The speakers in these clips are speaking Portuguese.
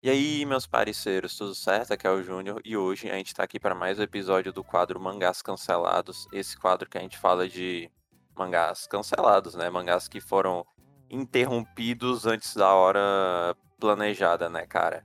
E aí, meus parceiros, tudo certo? Aqui é o Júnior e hoje a gente tá aqui para mais um episódio do quadro Mangás Cancelados. Esse quadro que a gente fala de mangás cancelados, né? Mangás que foram interrompidos antes da hora planejada, né, cara?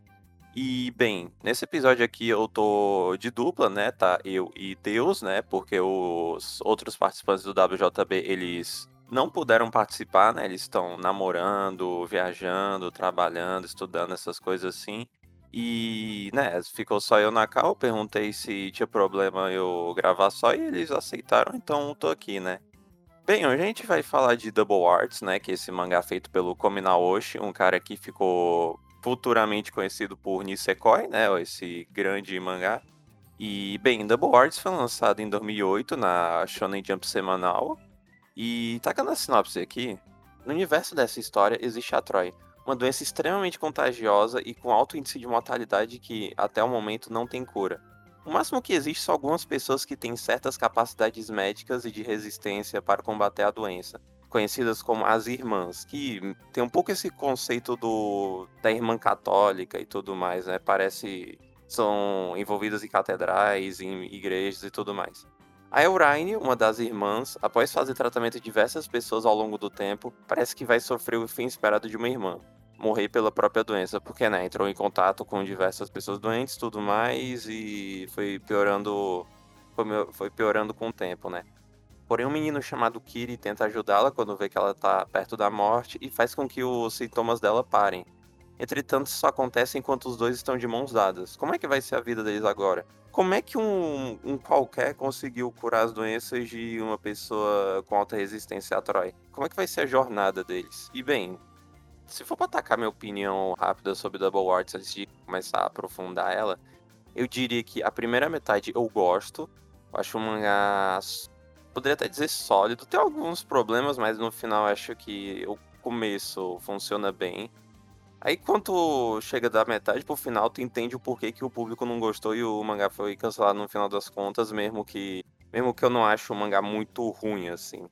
E, bem, nesse episódio aqui eu tô de dupla, né? Tá eu e Deus, né? Porque os outros participantes do WJB, eles não puderam participar, né? Eles estão namorando, viajando, trabalhando, estudando, essas coisas assim. E, né, ficou só eu na cal, perguntei se tinha problema eu gravar só e eles aceitaram, então tô aqui, né? Bem, hoje a gente vai falar de Double Arts, né, que é esse mangá feito pelo Komi Naoshi, um cara que ficou futuramente conhecido por Nisekoi, né, esse grande mangá. E, bem, Double Arts foi lançado em 2008 na Shonen Jump semanal, e tacando a sinopse aqui, no universo dessa história existe a Troy, uma doença extremamente contagiosa e com alto índice de mortalidade que, até o momento, não tem cura. O máximo que existe são algumas pessoas que têm certas capacidades médicas e de resistência para combater a doença, conhecidas como as irmãs, que tem um pouco esse conceito do da irmã católica e tudo mais, né? Parece são envolvidas em catedrais, em igrejas e tudo mais. A Euraine, uma das irmãs, após fazer tratamento de diversas pessoas ao longo do tempo, parece que vai sofrer o fim esperado de uma irmã. Morrer pela própria doença, porque né, entrou em contato com diversas pessoas doentes tudo mais e foi piorando. Foi, piorando com o tempo, né? Porém, um menino chamado Kiri tenta ajudá-la quando vê que ela tá perto da morte e faz com que os sintomas dela parem. Entretanto, isso acontece enquanto os dois estão de mãos dadas. Como é que vai ser a vida deles agora? Como é que um, um qualquer conseguiu curar as doenças de uma pessoa com alta resistência a Troy? Como é que vai ser a jornada deles? E bem, se for pra atacar minha opinião rápida sobre Double Arts antes de começar a aprofundar ela, eu diria que a primeira metade eu gosto. Eu acho um mangá. Poderia até dizer sólido. Tem alguns problemas, mas no final acho que o começo funciona bem. Aí quando chega da metade pro final, tu entende o porquê que o público não gostou e o mangá foi cancelado no final das contas, mesmo que mesmo que eu não acho o mangá muito ruim assim.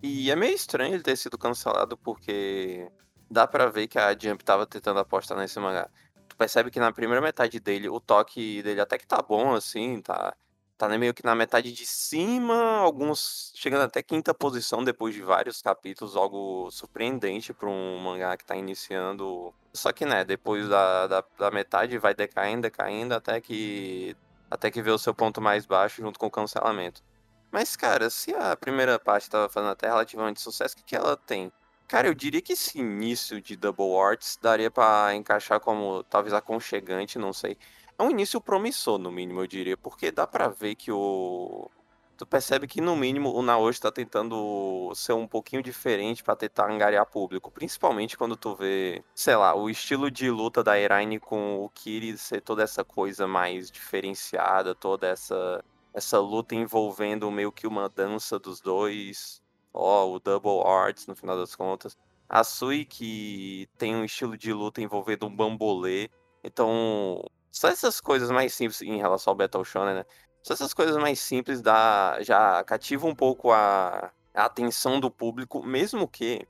E é meio estranho ele ter sido cancelado porque dá para ver que a Jump tava tentando apostar nesse mangá. Tu percebe que na primeira metade dele, o toque dele até que tá bom assim, tá tá meio que na metade de cima, alguns chegando até quinta posição depois de vários capítulos, algo surpreendente para um mangá que está iniciando. Só que, né, depois da, da, da, metade vai decaindo, decaindo, até que até que vê o seu ponto mais baixo junto com o cancelamento. Mas, cara, se a primeira parte estava fazendo até relativamente sucesso, o que, que ela tem? Cara, eu diria que esse início de Double Arts daria para encaixar como talvez aconchegante, não sei. É um início promissor, no mínimo, eu diria, porque dá para ver que o. Tu percebe que, no mínimo, o Naoshi tá tentando ser um pouquinho diferente para tentar angariar público. Principalmente quando tu vê, sei lá, o estilo de luta da Eraine com o Kiri ser toda essa coisa mais diferenciada, toda essa, essa luta envolvendo meio que uma dança dos dois. Ó, o Double Arts, no final das contas. A Sui, que tem um estilo de luta envolvendo um bambolê. Então, só essas coisas mais simples em relação ao Battle Shonen, né? Só essas coisas mais simples dá, já cativa um pouco a, a atenção do público, mesmo que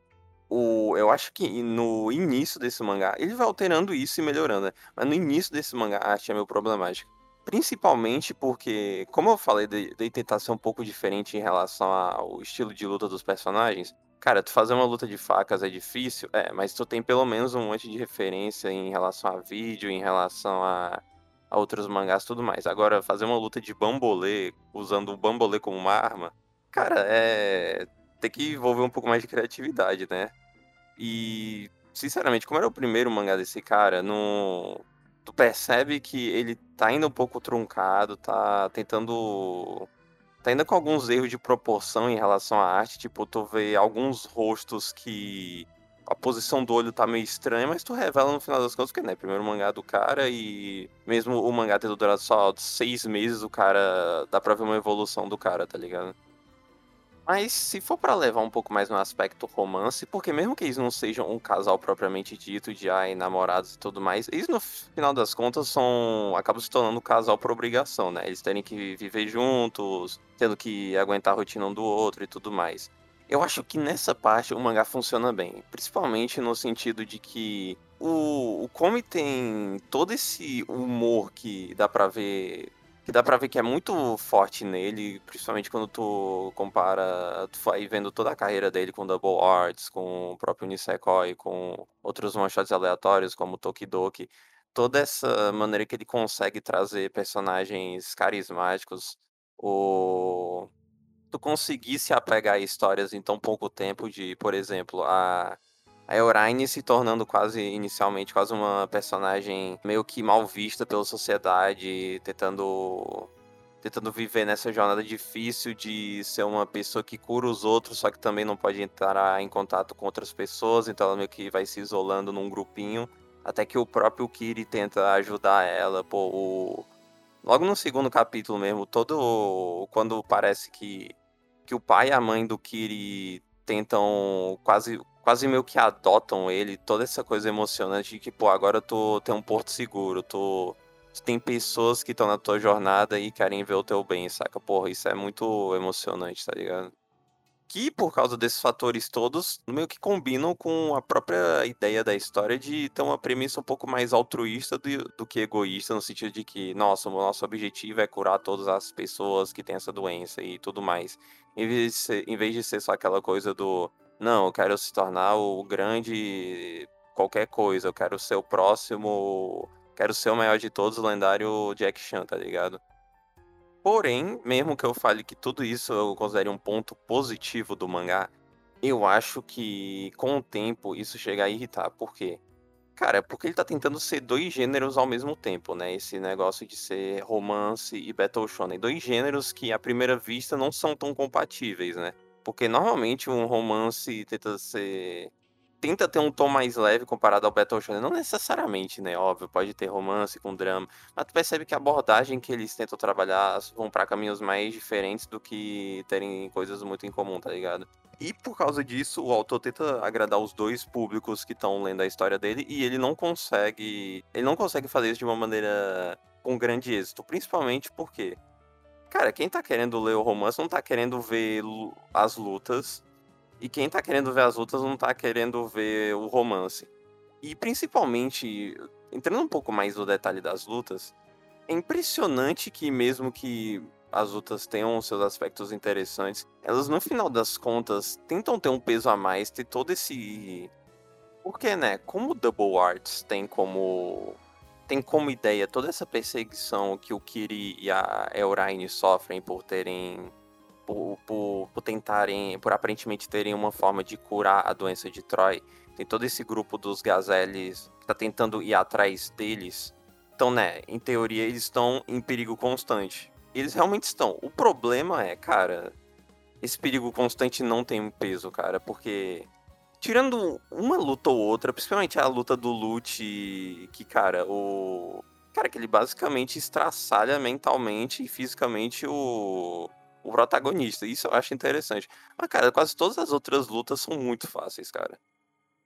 o, eu acho que no início desse mangá, ele vai alterando isso e melhorando, né? Mas no início desse mangá a arte é meio problemática. Principalmente porque, como eu falei de, de tentar ser um pouco diferente em relação ao estilo de luta dos personagens, Cara, tu fazer uma luta de facas é difícil, é, mas tu tem pelo menos um monte de referência em relação a vídeo, em relação a, a outros mangás tudo mais. Agora, fazer uma luta de bambolê, usando o bambolê como uma arma, cara, é. Tem que envolver um pouco mais de criatividade, né? E, sinceramente, como era o primeiro mangá desse cara. Tu percebe que ele tá indo um pouco truncado, tá tentando tá ainda com alguns erros de proporção em relação à arte. Tipo, tu vê alguns rostos que a posição do olho tá meio estranha, mas tu revela no final das contas que, né, primeiro mangá do cara e mesmo o mangá tendo durado só seis meses, o cara dá pra ver uma evolução do cara, tá ligado? Mas se for para levar um pouco mais no aspecto romance, porque mesmo que eles não sejam um casal propriamente dito de ai, namorados e tudo mais, eles no final das contas são acabam se tornando um casal por obrigação, né? Eles terem que viver juntos, tendo que aguentar a rotina um do outro e tudo mais. Eu acho que nessa parte o mangá funciona bem, principalmente no sentido de que o, o Komi tem todo esse humor que dá pra ver que dá pra ver que é muito forte nele, principalmente quando tu compara, tu vai vendo toda a carreira dele com Double Arts, com o próprio Nisekoi, com outros one-shots aleatórios como Tokidoki. Toda essa maneira que ele consegue trazer personagens carismáticos, o... tu conseguir se apegar a histórias em tão pouco tempo de, por exemplo, a a Euraine se tornando quase, inicialmente, quase uma personagem meio que mal vista pela sociedade, tentando tentando viver nessa jornada difícil de ser uma pessoa que cura os outros, só que também não pode entrar em contato com outras pessoas, então ela meio que vai se isolando num grupinho, até que o próprio Kiri tenta ajudar ela, pô, o... logo no segundo capítulo mesmo, todo quando parece que que o pai e a mãe do Kiri tentam quase quase meio que adotam ele, toda essa coisa emocionante de que, pô, agora tu tem um porto seguro, tu, tu tem pessoas que estão na tua jornada e querem ver o teu bem, saca? Porra, isso é muito emocionante, tá ligado? Que por causa desses fatores todos, meio que combinam com a própria ideia da história de ter uma premissa um pouco mais altruísta do, do que egoísta, no sentido de que, nossa, o nosso objetivo é curar todas as pessoas que têm essa doença e tudo mais. Em vez de ser, em vez de ser só aquela coisa do não, eu quero se tornar o grande qualquer coisa, eu quero ser o próximo, quero ser o maior de todos, o lendário Jack Chan, tá ligado? Porém, mesmo que eu fale que tudo isso eu considere um ponto positivo do mangá, eu acho que com o tempo isso chega a irritar. Por quê? Cara, porque ele tá tentando ser dois gêneros ao mesmo tempo, né? Esse negócio de ser romance e battle shonen. Dois gêneros que, à primeira vista, não são tão compatíveis, né? Porque normalmente um romance tenta ser. Tenta ter um tom mais leve comparado ao Battle Shonen. Não necessariamente, né? Óbvio, pode ter romance com drama. Mas tu percebe que a abordagem que eles tentam trabalhar vão para caminhos mais diferentes do que terem coisas muito em comum, tá ligado? E por causa disso, o autor tenta agradar os dois públicos que estão lendo a história dele e ele não consegue. Ele não consegue fazer isso de uma maneira com grande êxito. Principalmente porque Cara, quem tá querendo ler o romance não tá querendo ver as lutas. E quem tá querendo ver as lutas não tá querendo ver o romance. E principalmente, entrando um pouco mais no detalhe das lutas, é impressionante que mesmo que as lutas tenham seus aspectos interessantes, elas no final das contas tentam ter um peso a mais, ter todo esse. Porque, né? Como Double Arts tem como tem como ideia toda essa perseguição que o Kiri e a Euraine sofrem por terem. Por, por, por, tentarem. por aparentemente terem uma forma de curar a doença de Troy. Tem todo esse grupo dos Gazeles que tá tentando ir atrás deles. Então, né, em teoria eles estão em perigo constante. Eles realmente estão. O problema é, cara, esse perigo constante não tem peso, cara, porque tirando uma luta ou outra, principalmente a luta do Lute, que, cara, o. Cara, que ele basicamente estraçalha mentalmente e fisicamente o, o protagonista. Isso eu acho interessante. Mas, cara, quase todas as outras lutas são muito fáceis, cara.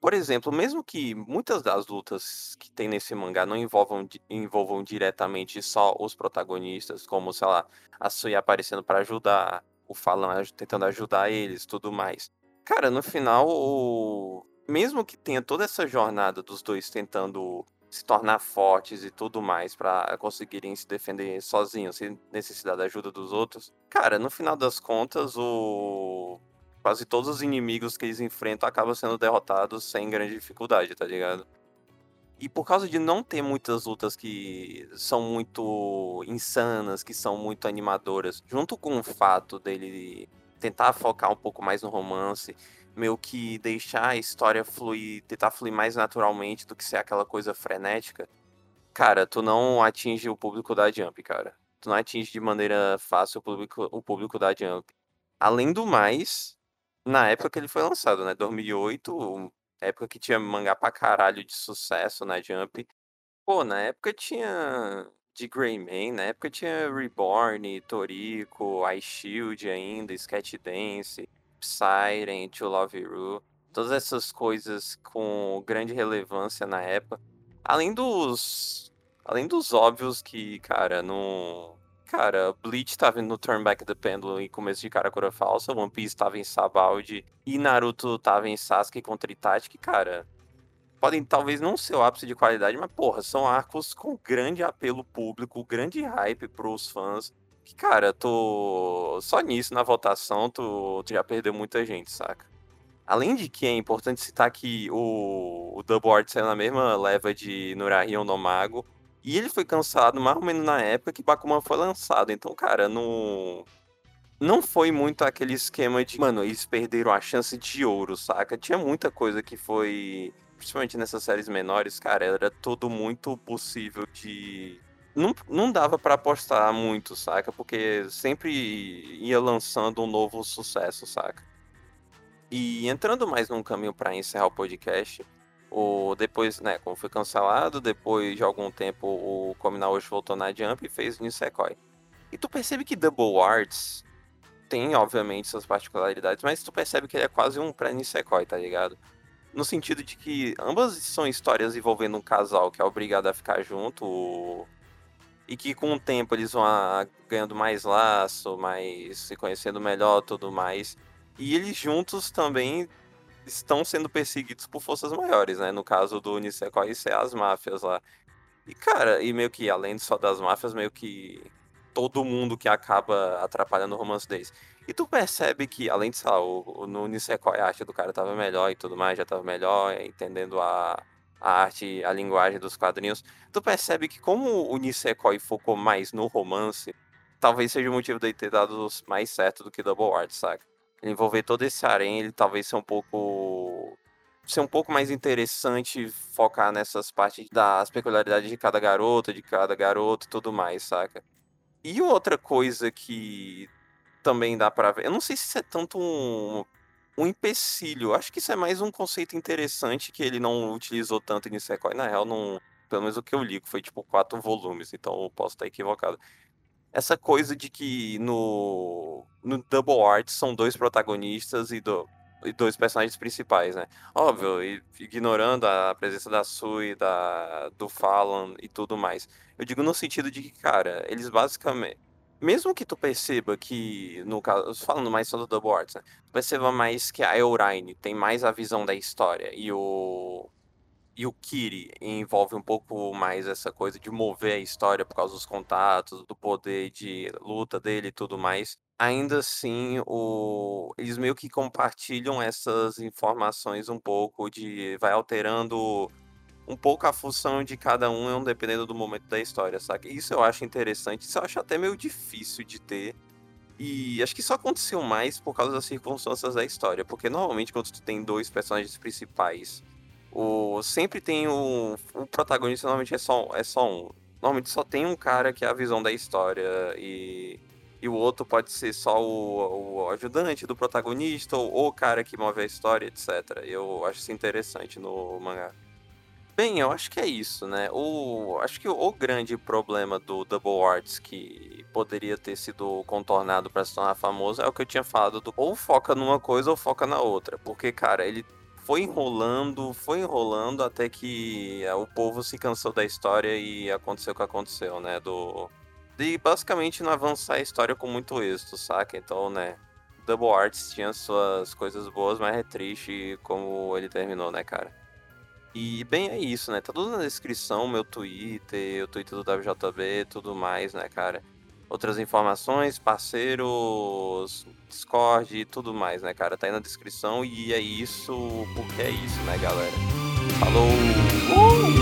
Por exemplo, mesmo que muitas das lutas que tem nesse mangá não envolvam, envolvam diretamente só os protagonistas, como, sei lá, a Sui aparecendo para ajudar, o Falan tentando ajudar eles, tudo mais. Cara, no final, o... mesmo que tenha toda essa jornada dos dois tentando se tornar fortes e tudo mais para conseguirem se defender sozinhos, sem necessidade da ajuda dos outros. Cara, no final das contas, o quase todos os inimigos que eles enfrentam acabam sendo derrotados sem grande dificuldade, tá ligado? E por causa de não ter muitas lutas que são muito insanas, que são muito animadoras, junto com o fato dele tentar focar um pouco mais no romance, meio que deixar a história fluir, tentar fluir mais naturalmente do que ser aquela coisa frenética, cara, tu não atinge o público da Jump, cara. Tu não atinge de maneira fácil o público, o público da Jump. Além do mais, na época que ele foi lançado, né? 2008, época que tinha mangá pra caralho de sucesso na Jump. Pô, na época tinha de Greyman, na época tinha Reborn, Toriko, Ice Shield ainda, Sketch Dance, Siren, To Love Ru, todas essas coisas com grande relevância na época. Além dos além dos óbvios que, cara, no Cara, Bleach tava no Turn Back the Pendulum em começo de Karakura Falsa, One Piece tava em Sabaldi e Naruto tava em Sasuke contra Itachi, cara, podem talvez não ser o ápice de qualidade, mas porra, são arcos com grande apelo público, grande hype pros fãs. Que, cara, tô. Só nisso, na votação, tu, tu já perdeu muita gente, saca? Além de que é importante citar que o, o Double Art saiu na mesma leva de Nurahion no Mago. E ele foi cancelado mais ou menos na época que Bakuman foi lançado. Então, cara, não. Não foi muito aquele esquema de. Mano, eles perderam a chance de ouro, saca? Tinha muita coisa que foi. Principalmente nessas séries menores, cara, era tudo muito possível de. Não, não dava para apostar muito, saca? Porque sempre ia lançando um novo sucesso, saca? E entrando mais num caminho para encerrar o podcast, o, depois, né, como foi cancelado, depois de algum tempo o Kominaoshi voltou na Jump e fez Nisekoi. E tu percebe que Double Arts tem, obviamente, suas particularidades, mas tu percebe que ele é quase um pré-Nisekoi, tá ligado? No sentido de que ambas são histórias envolvendo um casal que é obrigado a ficar junto e que com o tempo eles vão ganhando mais laço, mais se conhecendo melhor, tudo mais. E eles juntos também estão sendo perseguidos por forças maiores, né? No caso do Nisekoi ser as máfias lá. E, cara, e meio que além só das máfias, meio que todo mundo que acaba atrapalhando o romance deles. E tu percebe que, além de, sei lá, o, o, no Nisekoi a arte do cara tava melhor e tudo mais, já tava melhor, entendendo a, a arte, a linguagem dos quadrinhos. Tu percebe que como o Nisekoi focou mais no romance, talvez seja o motivo dele ter dado mais certo do que Double Art, saca? envolver todo esse harém, ele talvez ser um pouco ser um pouco mais interessante focar nessas partes das peculiaridades de cada garota, de cada garoto e tudo mais, saca? E outra coisa que também dá para ver, eu não sei se isso é tanto um, um empecilho, acho que isso é mais um conceito interessante que ele não utilizou tanto em Nisekoi, na real, não, pelo menos o que eu li, foi tipo quatro volumes, então eu posso estar equivocado essa coisa de que no, no Double Art são dois protagonistas e, do, e dois personagens principais, né? Óbvio, e, ignorando a presença da Sui, da, do Fallon e tudo mais. Eu digo no sentido de que, cara, eles basicamente. Mesmo que tu perceba que, no caso, falando mais sobre o Double Arts, né? Tu perceba mais que a Euraine tem mais a visão da história e o e o Kiri envolve um pouco mais essa coisa de mover a história por causa dos contatos, do poder de luta dele e tudo mais. Ainda assim, o... eles meio que compartilham essas informações um pouco de vai alterando um pouco a função de cada um, dependendo do momento da história, sabe? Isso eu acho interessante, isso eu acho até meio difícil de ter. E acho que isso aconteceu mais por causa das circunstâncias da história, porque normalmente quando tu tem dois personagens principais o, sempre tem o, o protagonista, normalmente é só, é só um. Normalmente só tem um cara que é a visão da história e, e o outro pode ser só o, o ajudante do protagonista ou o cara que move a história, etc. Eu acho isso interessante no mangá. Bem, eu acho que é isso, né? O, acho que o grande problema do Double Arts que poderia ter sido contornado para se tornar famoso é o que eu tinha falado do ou foca numa coisa ou foca na outra. Porque, cara, ele foi enrolando, foi enrolando até que eh, o povo se cansou da história e aconteceu o que aconteceu, né? Do de basicamente não avançar a história com muito êxito, saca? Então, né? Double Arts tinha suas coisas boas, mas é triste como ele terminou, né, cara? E bem, é isso, né? Tá tudo na descrição, meu Twitter, o Twitter do WJB, tudo mais, né, cara? outras informações, parceiros, Discord e tudo mais, né, cara? Tá aí na descrição e é isso, porque é isso, né, galera? Falou! Uh!